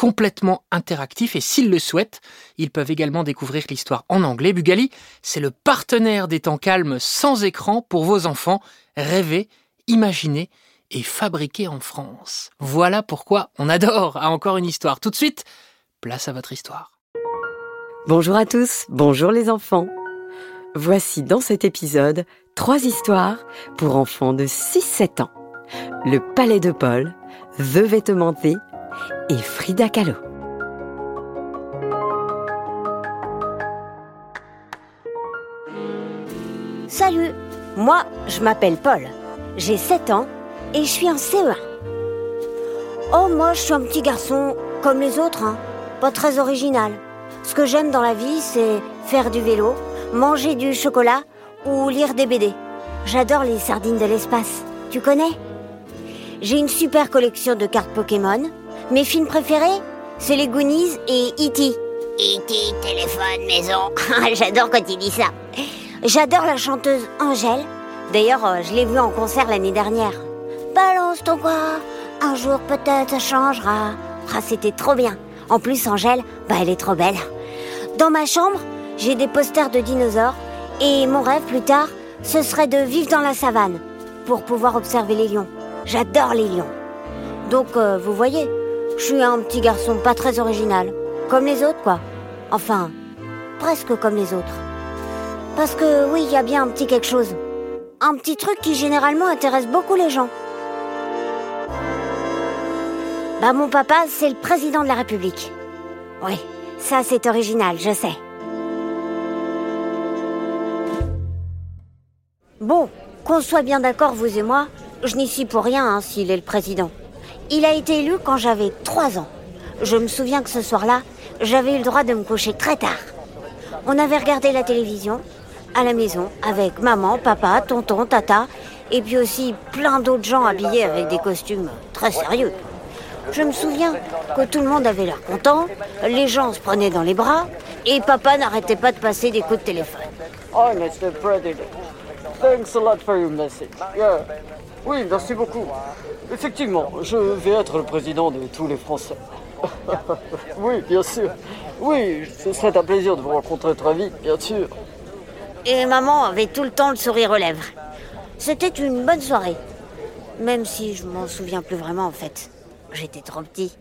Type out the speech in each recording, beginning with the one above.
complètement interactifs et s'ils le souhaitent, ils peuvent également découvrir l'histoire en anglais. Bugali, c'est le partenaire des temps calmes sans écran pour vos enfants. Rêver, imaginer et fabriquer en France. Voilà pourquoi on adore à encore une histoire. Tout de suite, place à votre histoire. Bonjour à tous, bonjour les enfants. Voici dans cet épisode trois histoires pour enfants de 6-7 ans. Le Palais de Paul, The Vêtementé et Frida Kahlo. Salut, moi je m'appelle Paul. J'ai 7 ans et je suis en CE1. Oh, moi je suis un petit garçon comme les autres, hein. pas très original. Ce que j'aime dans la vie, c'est faire du vélo, manger du chocolat ou lire des BD. J'adore les sardines de l'espace. Tu connais? J'ai une super collection de cartes Pokémon. Mes films préférés, c'est les Goonies et E.T. E.T. téléphone maison. J'adore quand il dit ça. J'adore la chanteuse Angèle. D'ailleurs, euh, je l'ai vue en concert l'année dernière. Balance ton quoi Un jour peut-être ça changera. Ah, c'était trop bien. En plus, Angèle, bah, elle est trop belle. Dans ma chambre, j'ai des posters de dinosaures et mon rêve plus tard, ce serait de vivre dans la savane pour pouvoir observer les lions. J'adore les lions. Donc, euh, vous voyez, je suis un petit garçon pas très original. Comme les autres, quoi. Enfin, presque comme les autres. Parce que oui, il y a bien un petit quelque chose. Un petit truc qui généralement intéresse beaucoup les gens. Bah mon papa, c'est le président de la République. Oui, ça c'est original, je sais. Bon, qu'on soit bien d'accord, vous et moi, je n'y suis pour rien hein, s'il est le président. Il a été élu quand j'avais 3 ans. Je me souviens que ce soir-là, j'avais eu le droit de me coucher très tard. On avait regardé la télévision à la maison avec maman, papa, tonton, tata, et puis aussi plein d'autres gens habillés avec des costumes très sérieux. Je me souviens que tout le monde avait l'air content, les gens se prenaient dans les bras, et papa n'arrêtait pas de passer des coups de téléphone. Oh. Thanks a lot for your message. Yeah. Oui, merci beaucoup. Effectivement, je vais être le président de tous les Français. oui, bien sûr. Oui, ce serait un plaisir de vous rencontrer très vite, bien sûr. Et maman avait tout le temps le sourire aux lèvres. C'était une bonne soirée. Même si je m'en souviens plus vraiment en fait. J'étais trop petit.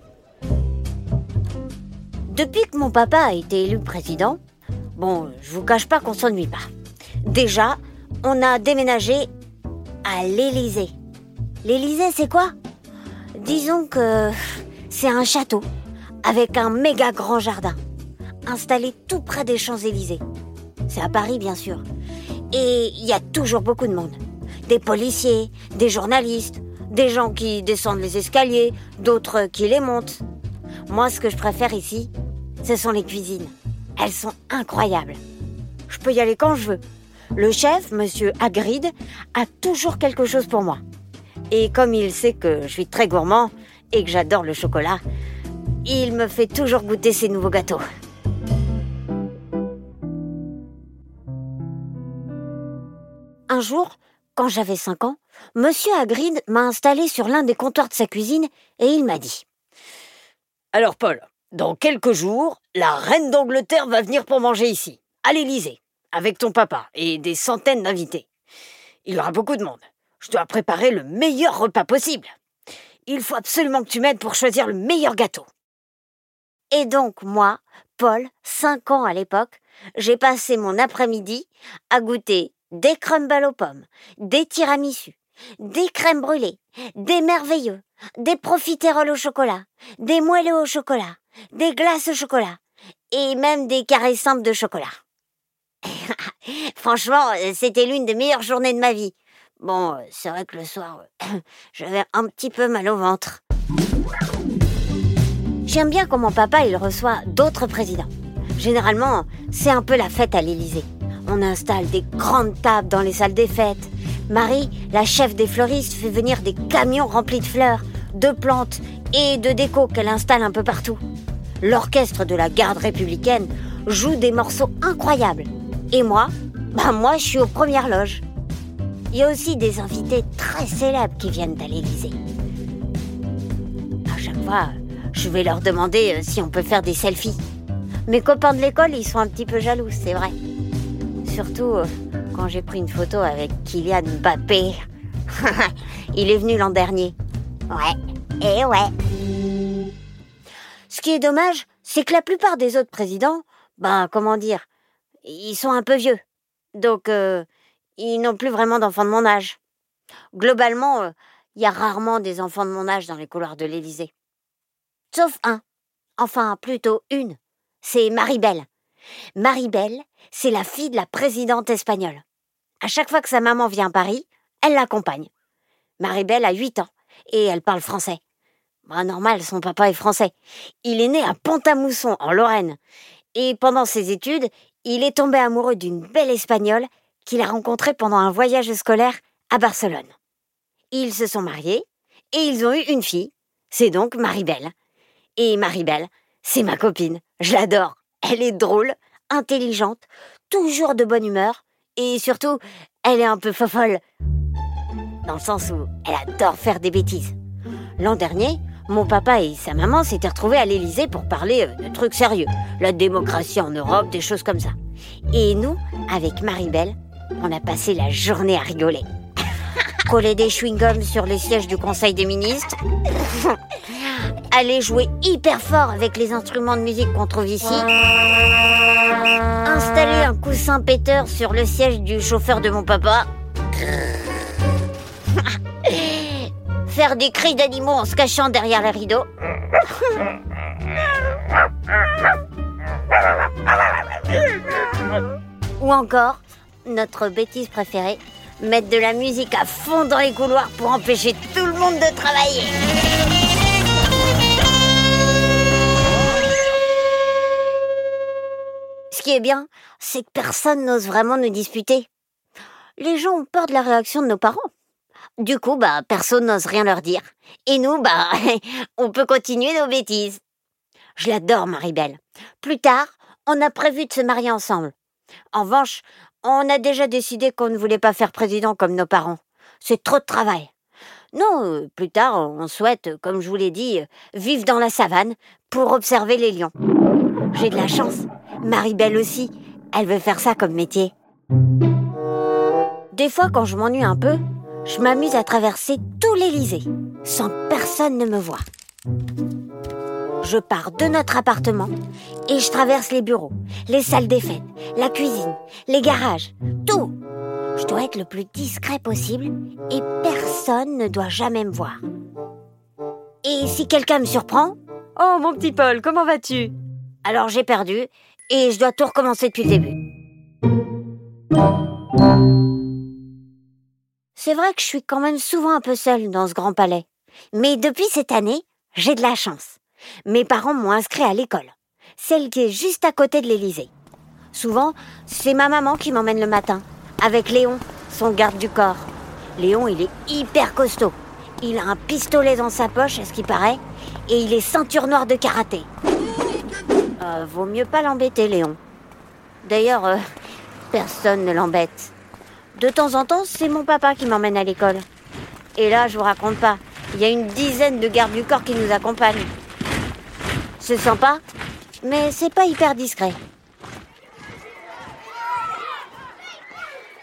Depuis que mon papa a été élu président, bon, je vous cache pas qu'on s'ennuie pas. Déjà, on a déménagé à l'Élysée. L'Élysée, c'est quoi? Disons que c'est un château avec un méga grand jardin, installé tout près des Champs-Élysées. C'est à Paris, bien sûr. Et il y a toujours beaucoup de monde. Des policiers, des journalistes, des gens qui descendent les escaliers, d'autres qui les montent. Moi, ce que je préfère ici, ce sont les cuisines. Elles sont incroyables. Je peux y aller quand je veux. Le chef, monsieur Hagrid, a toujours quelque chose pour moi. Et comme il sait que je suis très gourmand et que j'adore le chocolat, il me fait toujours goûter ses nouveaux gâteaux. Un jour, quand j'avais 5 ans, Monsieur Hagrid m'a installé sur l'un des comptoirs de sa cuisine et il m'a dit Alors, Paul, dans quelques jours, la reine d'Angleterre va venir pour manger ici, à l'Élysée, avec ton papa et des centaines d'invités. Il y aura beaucoup de monde. Je dois préparer le meilleur repas possible. Il faut absolument que tu m'aides pour choisir le meilleur gâteau. Et donc, moi, Paul, 5 ans à l'époque, j'ai passé mon après-midi à goûter des crumbles aux pommes, des tiramisus, des crèmes brûlées, des merveilleux, des profiteroles au chocolat, des moelleux au chocolat, des glaces au chocolat et même des carrés simples de chocolat. Franchement, c'était l'une des meilleures journées de ma vie. Bon, c'est vrai que le soir, j'avais un petit peu mal au ventre. J'aime bien comment papa il reçoit d'autres présidents. Généralement, c'est un peu la fête à l'Élysée. On installe des grandes tables dans les salles des fêtes. Marie, la chef des fleuristes, fait venir des camions remplis de fleurs, de plantes et de déco qu'elle installe un peu partout. L'orchestre de la garde républicaine joue des morceaux incroyables. Et moi, bah moi je suis aux premières loges. Il y a aussi des invités très célèbres qui viennent à l'Élysée. À chaque fois, je vais leur demander euh, si on peut faire des selfies. Mes copains de l'école, ils sont un petit peu jaloux, c'est vrai. Surtout euh, quand j'ai pris une photo avec Kylian Mbappé. Il est venu l'an dernier. Ouais, et ouais. Ce qui est dommage, c'est que la plupart des autres présidents, ben comment dire, ils sont un peu vieux. Donc, euh, ils n'ont plus vraiment d'enfants de mon âge. Globalement, il y a rarement des enfants de mon âge dans les couloirs de l'Élysée. Sauf un. Enfin, plutôt une. C'est Maribel. Maribel, c'est la fille de la présidente espagnole. À chaque fois que sa maman vient à Paris, elle l'accompagne. Maribel a 8 ans et elle parle français. Bah, normal, son papa est français. Il est né à Pont-à-Mousson, en Lorraine. Et pendant ses études, il est tombé amoureux d'une belle espagnole qu'il a rencontrée pendant un voyage scolaire à Barcelone. Ils se sont mariés et ils ont eu une fille. C'est donc Maribel. Et Maribel, c'est ma copine. Je l'adore. Elle est drôle, intelligente, toujours de bonne humeur et surtout, elle est un peu fofolle. Dans le sens où elle adore faire des bêtises. L'an dernier, mon papa et sa maman s'étaient retrouvés à l'Élysée pour parler euh, de trucs sérieux. La démocratie en Europe, des choses comme ça. Et nous, avec Maribel, on a passé la journée à rigoler. Coller des chewing-gums sur les sièges du Conseil des ministres. Aller jouer hyper fort avec les instruments de musique qu'on trouve ici. Installer un coussin péteur sur le siège du chauffeur de mon papa. Faire des cris d'animaux en se cachant derrière les rideaux. Ou encore, notre bêtise préférée, mettre de la musique à fond dans les couloirs pour empêcher tout le monde de travailler. Ce qui est bien, c'est que personne n'ose vraiment nous disputer. Les gens ont peur de la réaction de nos parents. Du coup, bah, personne n'ose rien leur dire. Et nous, bah, on peut continuer nos bêtises. Je l'adore, Maribel. Plus tard, on a prévu de se marier ensemble. En revanche, on a déjà décidé qu'on ne voulait pas faire président comme nos parents. C'est trop de travail. Non, euh, plus tard, on souhaite, comme je vous l'ai dit, vivre dans la savane pour observer les lions. J'ai de la chance. Marie-Belle aussi, elle veut faire ça comme métier. Des fois, quand je m'ennuie un peu, je m'amuse à traverser tout l'Élysée, sans personne ne me voit. Je pars de notre appartement et je traverse les bureaux, les salles des fêtes, la cuisine, les garages, tout. Je dois être le plus discret possible et personne ne doit jamais me voir. Et si quelqu'un me surprend? Oh mon petit Paul, comment vas-tu? Alors j'ai perdu et je dois tout recommencer depuis le début. C'est vrai que je suis quand même souvent un peu seule dans ce grand palais. Mais depuis cette année, j'ai de la chance. Mes parents m'ont inscrit à l'école, celle qui est juste à côté de l'Élysée. Souvent, c'est ma maman qui m'emmène le matin, avec Léon, son garde du corps. Léon, il est hyper costaud. Il a un pistolet dans sa poche, à ce qui paraît, et il est ceinture noire de karaté. Euh, vaut mieux pas l'embêter, Léon. D'ailleurs, euh, personne ne l'embête. De temps en temps, c'est mon papa qui m'emmène à l'école. Et là, je vous raconte pas, il y a une dizaine de gardes du corps qui nous accompagnent. C'est sympa, mais c'est pas hyper discret.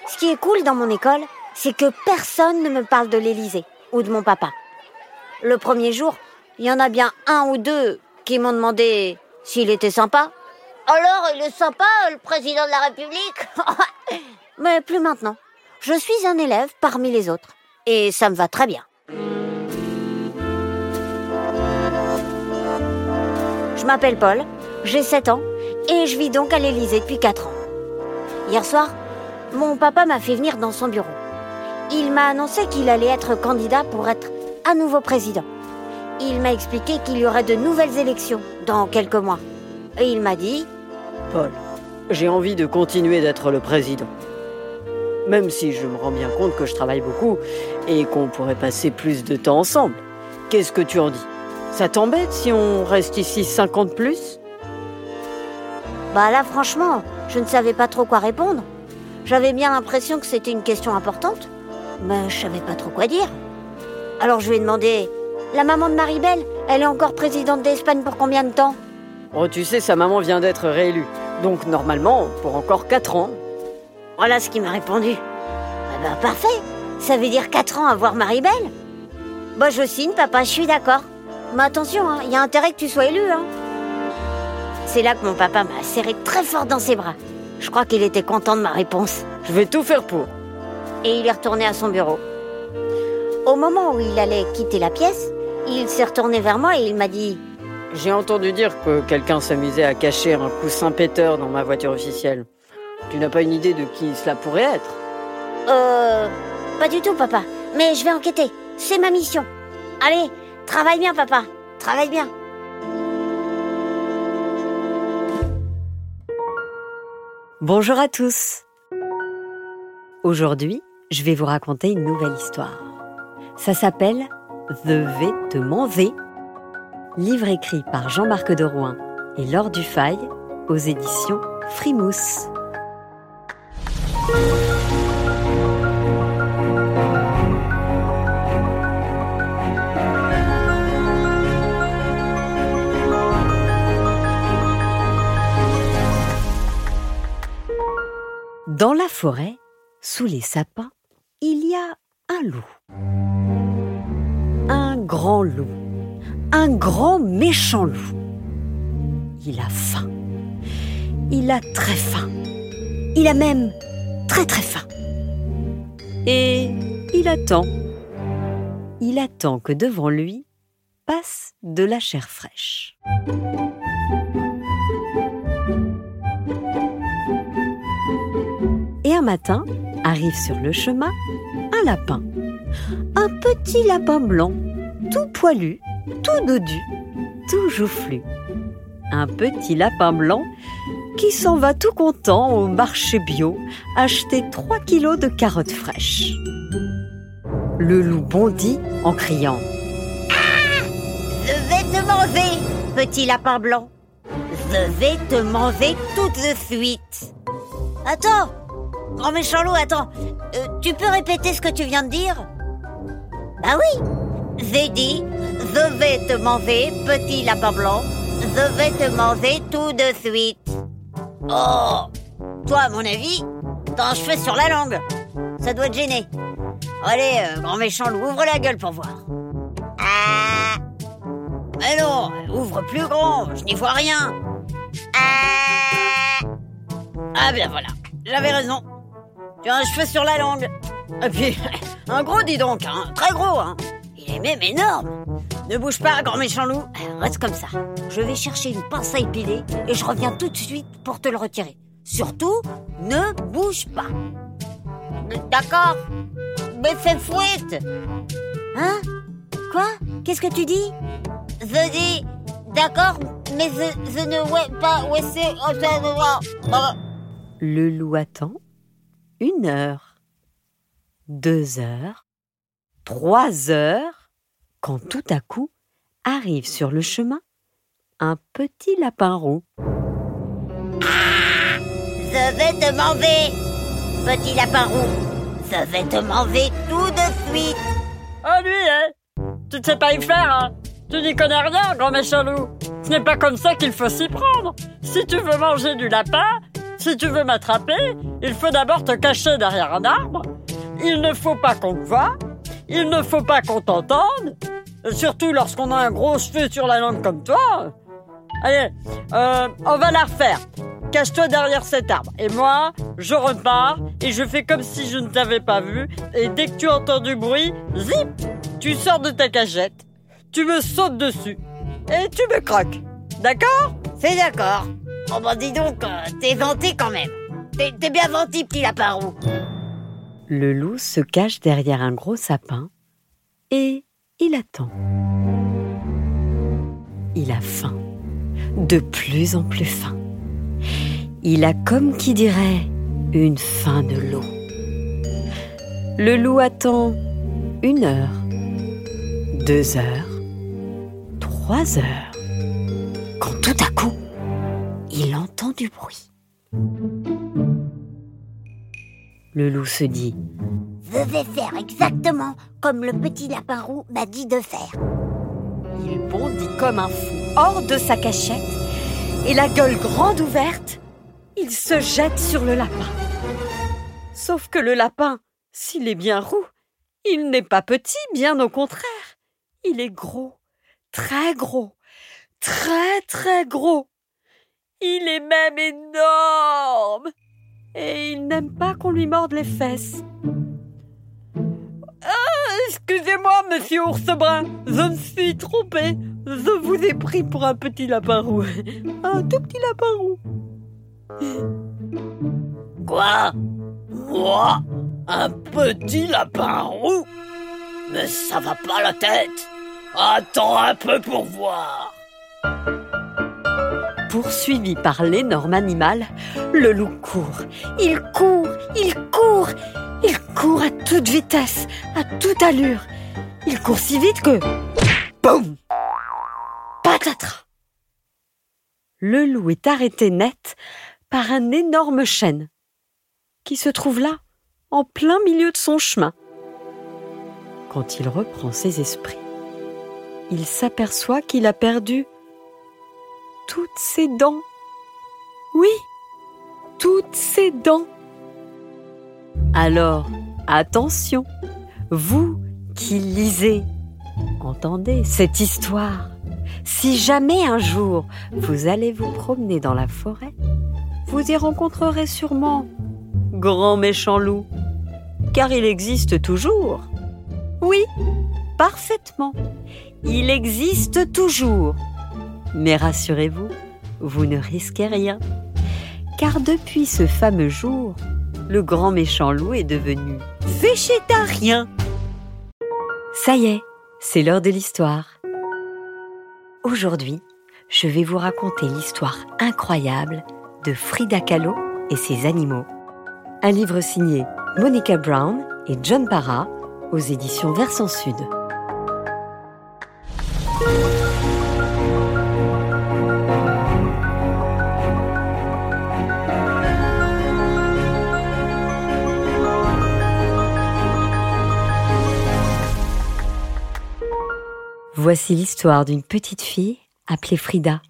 Ce qui est cool dans mon école, c'est que personne ne me parle de l'Élysée ou de mon papa. Le premier jour, il y en a bien un ou deux qui m'ont demandé s'il était sympa. Alors, il est sympa, le président de la République? Mais plus maintenant. Je suis un élève parmi les autres. Et ça me va très bien. Je m'appelle Paul, j'ai 7 ans et je vis donc à l'Élysée depuis 4 ans. Hier soir, mon papa m'a fait venir dans son bureau. Il m'a annoncé qu'il allait être candidat pour être à nouveau président. Il m'a expliqué qu'il y aurait de nouvelles élections dans quelques mois. Et il m'a dit Paul, j'ai envie de continuer d'être le président. Même si je me rends bien compte que je travaille beaucoup et qu'on pourrait passer plus de temps ensemble. Qu'est-ce que tu en dis? Ça t'embête si on reste ici 50 plus? Bah là, franchement, je ne savais pas trop quoi répondre. J'avais bien l'impression que c'était une question importante, mais je savais pas trop quoi dire. Alors je lui ai demandé La maman de Maribel, elle est encore présidente d'Espagne pour combien de temps? Oh, tu sais, sa maman vient d'être réélue. Donc normalement, pour encore 4 ans. Voilà ce qu'il m'a répondu. Ah bah parfait, ça veut dire 4 ans à voir Maribel Bah je signe, papa, je suis d'accord. Mais attention, il y a intérêt que tu sois élu. Hein. C'est là que mon papa m'a serré très fort dans ses bras. Je crois qu'il était content de ma réponse. Je vais tout faire pour. Et il est retourné à son bureau. Au moment où il allait quitter la pièce, il s'est retourné vers moi et il m'a dit J'ai entendu dire que quelqu'un s'amusait à cacher un coussin péteur dans ma voiture officielle. Tu n'as pas une idée de qui cela pourrait être Euh. Pas du tout, papa. Mais je vais enquêter. C'est ma mission. Allez, travaille bien, papa. Travaille bien. Bonjour à tous. Aujourd'hui, je vais vous raconter une nouvelle histoire. Ça s'appelle The Vêtement V, livre écrit par Jean-Marc de Rouen et Laure Dufay aux éditions Frimousse. Dans la forêt, sous les sapins, il y a un loup. Un grand loup. Un grand méchant loup. Il a faim. Il a très faim. Il a même très très faim. Et il attend. Il attend que devant lui passe de la chair fraîche. Et un matin, arrive sur le chemin un lapin. Un petit lapin blanc, tout poilu, tout dodu, tout joufflu. Un petit lapin blanc qui s'en va tout content au marché bio acheter 3 kilos de carottes fraîches. Le loup bondit en criant Je vais te manger, petit lapin blanc. Je vais te manger tout de suite. Attends, grand méchant loup, attends. Euh, tu peux répéter ce que tu viens de dire? Bah oui. J'ai dit, je vais te manger, petit lapin blanc. Je vais te manger tout de suite. Oh Toi, à mon avis, t'as un cheveu sur la langue. Ça doit te gêner. Allez, euh, grand méchant ouvre la gueule pour voir. Ah Mais non, ouvre plus grand, je n'y vois rien. Ah Ah bien voilà, j'avais raison. Tu as un cheveu sur la langue. Et puis, un gros dis donc, hein, très gros, hein. Il est même énorme. Ne bouge pas, grand méchant loup. Reste comme ça. Je vais chercher une pince à épiler et je reviens tout de suite pour te le retirer. Surtout, ne bouge pas. D'accord. Mais fais fouette. Hein? Quoi? Qu'est-ce que tu dis? Je dis, d'accord, mais je, ne vois pas c'est. Oh, Le loup attend une heure, deux heures, trois heures, quand tout à coup arrive sur le chemin un petit lapin rond. Je vais te manger, petit lapin roux. Je vais te manger tout de suite. Oh lui, hein Tu ne sais pas y faire, hein Tu n'y connais rien, grand méchant loup. Ce n'est pas comme ça qu'il faut s'y prendre. Si tu veux manger du lapin, si tu veux m'attraper, il faut d'abord te cacher derrière un arbre. Il ne faut pas qu'on te voie. Il ne faut pas qu'on t'entende. Surtout lorsqu'on a un gros cheveu sur la langue comme toi. Allez, euh, on va la refaire. cache-toi derrière cet arbre. Et moi, je repars et je fais comme si je ne t'avais pas vu. Et dès que tu entends du bruit, zip, tu sors de ta cachette, tu me sautes dessus et tu me croques. D'accord? C'est d'accord. Oh bah dis donc, euh, t'es vanté quand même. T'es bien vanté, petit lapin. Le loup se cache derrière un gros sapin et il attend. Il a faim, de plus en plus faim. Il a comme qui dirait une faim de loup. Le loup attend une heure, deux heures, trois heures, quand tout à coup, il entend du bruit. Le loup se dit Je vais faire exactement comme le petit lapin roux m'a dit de faire. Il bondit comme un fou hors de sa cachette et la gueule grande ouverte, il se jette sur le lapin. Sauf que le lapin, s'il est bien roux, il n'est pas petit, bien au contraire. Il est gros, très gros, très très gros. Il est même énorme. Et il n'aime pas qu'on lui morde les fesses. Excusez-moi, monsieur ours brun, je me suis trompé. Je vous ai pris pour un petit lapin roux. Un tout petit lapin roux. Quoi? Moi? Un petit lapin roux Mais ça va pas la tête Attends un peu pour voir Poursuivi par l'énorme animal, le loup court. Il court, il court, il court à toute vitesse, à toute allure. Il court si vite que... Boum Patatras Le loup est arrêté net par un énorme chêne qui se trouve là, en plein milieu de son chemin. Quand il reprend ses esprits, il s'aperçoit qu'il a perdu toutes ses dents. Oui, toutes ses dents. Alors, attention, vous qui lisez, entendez cette histoire. Si jamais un jour vous allez vous promener dans la forêt, vous y rencontrerez sûrement grand méchant loup, car il existe toujours. Oui, parfaitement. Il existe toujours. Mais rassurez-vous, vous ne risquez rien. Car depuis ce fameux jour, le grand méchant loup est devenu végétarien. Ça y est, c'est l'heure de l'histoire. Aujourd'hui, je vais vous raconter l'histoire incroyable de Frida Kahlo et ses animaux. Un livre signé Monica Brown et John Parra aux éditions Versant Sud. Voici l'histoire d'une petite fille appelée Frida,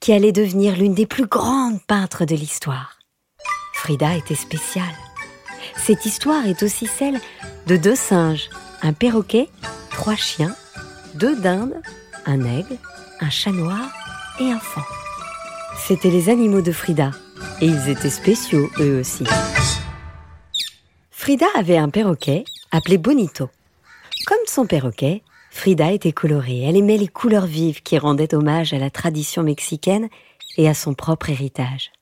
qui allait devenir l'une des plus grandes peintres de l'histoire. Frida était spéciale. Cette histoire est aussi celle de deux singes, un perroquet, trois chiens, deux dindes, un aigle, un chat noir et un faon. C'étaient les animaux de Frida, et ils étaient spéciaux eux aussi. Frida avait un perroquet appelé Bonito. Comme son perroquet, Frida était colorée. Elle aimait les couleurs vives qui rendaient hommage à la tradition mexicaine et à son propre héritage.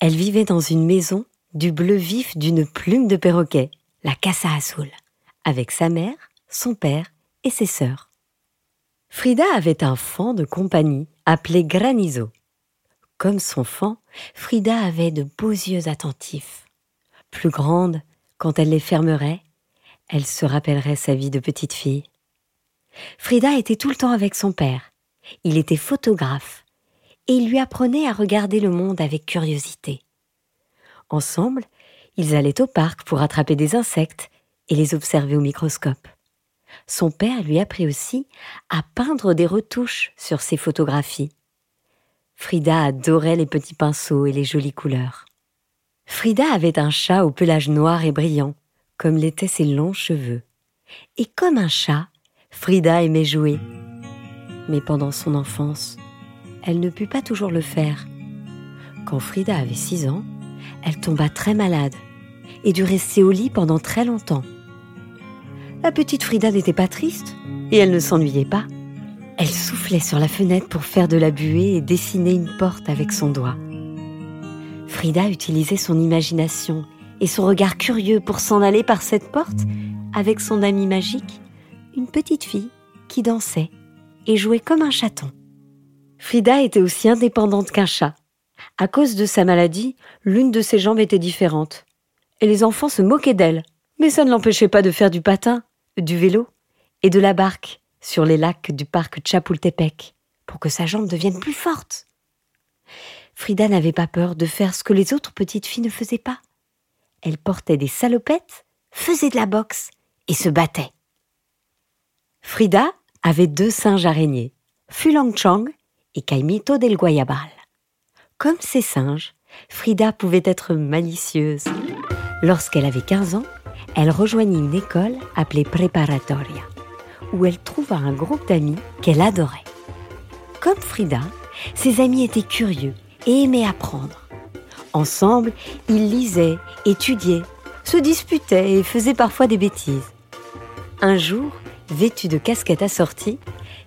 Elle vivait dans une maison du bleu vif d'une plume de perroquet, la Casa Azul, avec sa mère, son père et ses sœurs. Frida avait un fan de compagnie appelé Granizo. Comme son fan, Frida avait de beaux yeux attentifs. Plus grande, quand elle les fermerait, elle se rappellerait sa vie de petite fille. Frida était tout le temps avec son père. Il était photographe et il lui apprenait à regarder le monde avec curiosité. Ensemble, ils allaient au parc pour attraper des insectes et les observer au microscope. Son père lui apprit aussi à peindre des retouches sur ses photographies. Frida adorait les petits pinceaux et les jolies couleurs. Frida avait un chat au pelage noir et brillant, comme l'étaient ses longs cheveux. Et comme un chat, Frida aimait jouer. Mais pendant son enfance, elle ne put pas toujours le faire. Quand Frida avait 6 ans, elle tomba très malade et dut rester au lit pendant très longtemps. La petite Frida n'était pas triste et elle ne s'ennuyait pas. Elle soufflait sur la fenêtre pour faire de la buée et dessiner une porte avec son doigt. Frida utilisait son imagination et son regard curieux pour s'en aller par cette porte avec son amie magique, une petite fille qui dansait et jouait comme un chaton. Frida était aussi indépendante qu'un chat. À cause de sa maladie, l'une de ses jambes était différente. Et les enfants se moquaient d'elle. Mais ça ne l'empêchait pas de faire du patin, du vélo et de la barque sur les lacs du parc Chapultepec pour que sa jambe devienne plus forte. Frida n'avait pas peur de faire ce que les autres petites filles ne faisaient pas. Elle portait des salopettes, faisait de la boxe et se battait. Frida avait deux singes araignées, Fulangchang et Caimito del Guayabal. Comme ces singes, Frida pouvait être malicieuse. Lorsqu'elle avait 15 ans, elle rejoignit une école appelée Preparatoria où elle trouva un groupe d'amis qu'elle adorait. Comme Frida, ses amis étaient curieux et aimaient apprendre. Ensemble, ils lisaient, étudiaient, se disputaient et faisaient parfois des bêtises. Un jour, vêtus de casquettes assorties,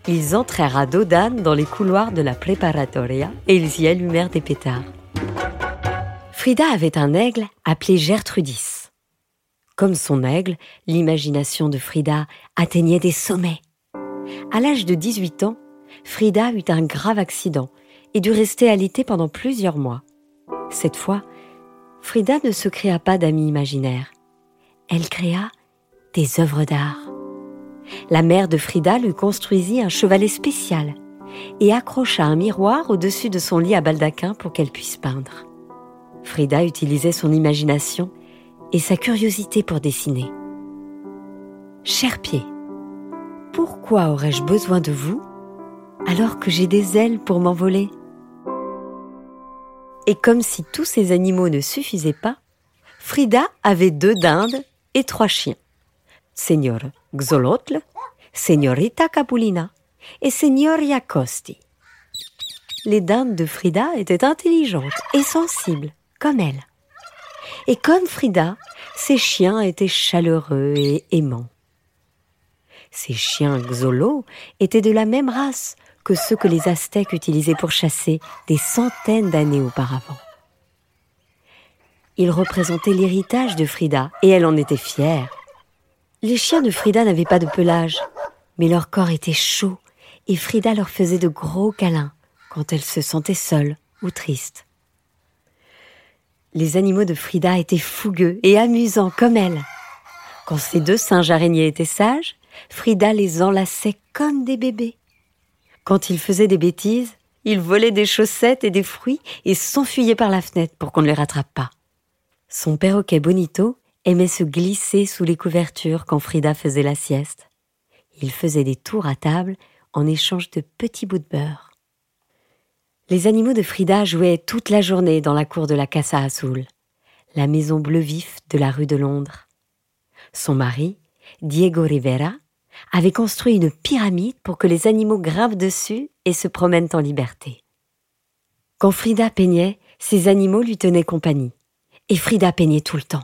ils entrèrent à dos dans les couloirs de la préparatoria et ils y allumèrent des pétards. Frida avait un aigle appelé Gertrudis. Comme son aigle, l'imagination de Frida atteignait des sommets. À l'âge de 18 ans, Frida eut un grave accident et dut rester alitée pendant plusieurs mois. Cette fois, Frida ne se créa pas d'amis imaginaires. Elle créa des œuvres d'art. La mère de Frida lui construisit un chevalet spécial et accrocha un miroir au-dessus de son lit à baldaquin pour qu'elle puisse peindre. Frida utilisait son imagination et sa curiosité pour dessiner. Cher pied, pourquoi aurais-je besoin de vous alors que j'ai des ailes pour m'envoler? Et comme si tous ces animaux ne suffisaient pas, Frida avait deux dindes et trois chiens. Seigneur Xolotl, Señorita Capulina et Signoria Costi. Les dindes de Frida étaient intelligentes et sensibles, comme elle. Et comme Frida, ses chiens étaient chaleureux et aimants. Ces chiens Xolo étaient de la même race que ceux que les Aztèques utilisaient pour chasser des centaines d'années auparavant. Ils représentaient l'héritage de Frida et elle en était fière. Les chiens de Frida n'avaient pas de pelage, mais leur corps était chaud et Frida leur faisait de gros câlins quand elle se sentait seule ou triste. Les animaux de Frida étaient fougueux et amusants comme elle. Quand ces deux singes araignées étaient sages, Frida les enlaçait comme des bébés. Quand ils faisaient des bêtises, ils volaient des chaussettes et des fruits et s'enfuyaient par la fenêtre pour qu'on ne les rattrape pas. Son perroquet Bonito aimait se glisser sous les couvertures quand Frida faisait la sieste. Il faisait des tours à table en échange de petits bouts de beurre. Les animaux de Frida jouaient toute la journée dans la cour de la Casa Azul, la maison bleu vif de la rue de Londres. Son mari, Diego Rivera, avait construit une pyramide pour que les animaux grimpent dessus et se promènent en liberté. Quand Frida peignait, ses animaux lui tenaient compagnie. Et Frida peignait tout le temps,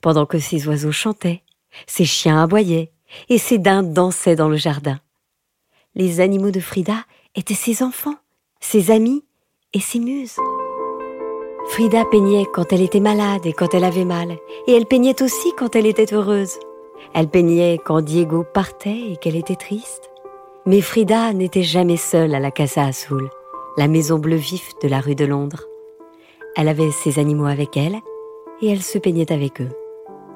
pendant que ses oiseaux chantaient, ses chiens aboyaient et ses dindes dansaient dans le jardin. Les animaux de Frida étaient ses enfants ses amis et ses muses. Frida peignait quand elle était malade et quand elle avait mal, et elle peignait aussi quand elle était heureuse. Elle peignait quand Diego partait et qu'elle était triste. Mais Frida n'était jamais seule à la Casa Azul, la maison bleu vif de la rue de Londres. Elle avait ses animaux avec elle et elle se peignait avec eux.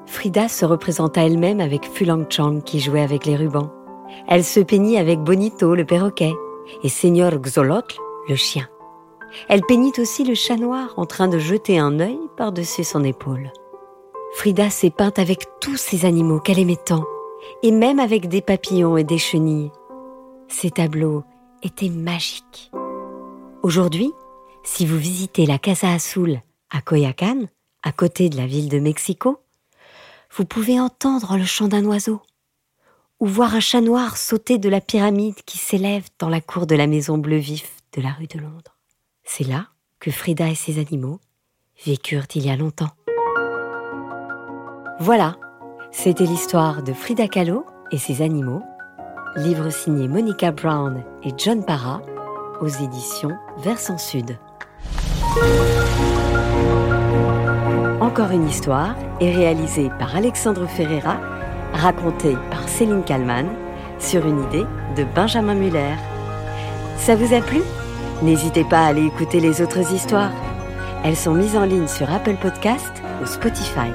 Frida se représenta elle-même avec Fulang Chang qui jouait avec les rubans. Elle se peignit avec Bonito le perroquet et Seigneur Xolotl le chien. Elle peignit aussi le chat noir en train de jeter un œil par-dessus son épaule. Frida s'est peinte avec tous ces animaux qu'elle aimait tant, et même avec des papillons et des chenilles. Ces tableaux étaient magiques. Aujourd'hui, si vous visitez la Casa Azul à Coyacan, à côté de la ville de Mexico, vous pouvez entendre le chant d'un oiseau ou voir un chat noir sauter de la pyramide qui s'élève dans la cour de la maison bleu vif de la rue de Londres. C'est là que Frida et ses animaux vécurent il y a longtemps. Voilà, c'était l'histoire de Frida Kahlo et ses animaux, livre signé Monica Brown et John Parra aux éditions Versant Sud. Encore une histoire est réalisée par Alexandre Ferreira, racontée par Céline Kallmann sur une idée de Benjamin Muller. Ça vous a plu? N'hésitez pas à aller écouter les autres histoires. Elles sont mises en ligne sur Apple Podcast ou Spotify.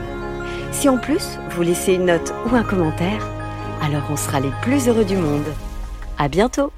Si en plus vous laissez une note ou un commentaire, alors on sera les plus heureux du monde. À bientôt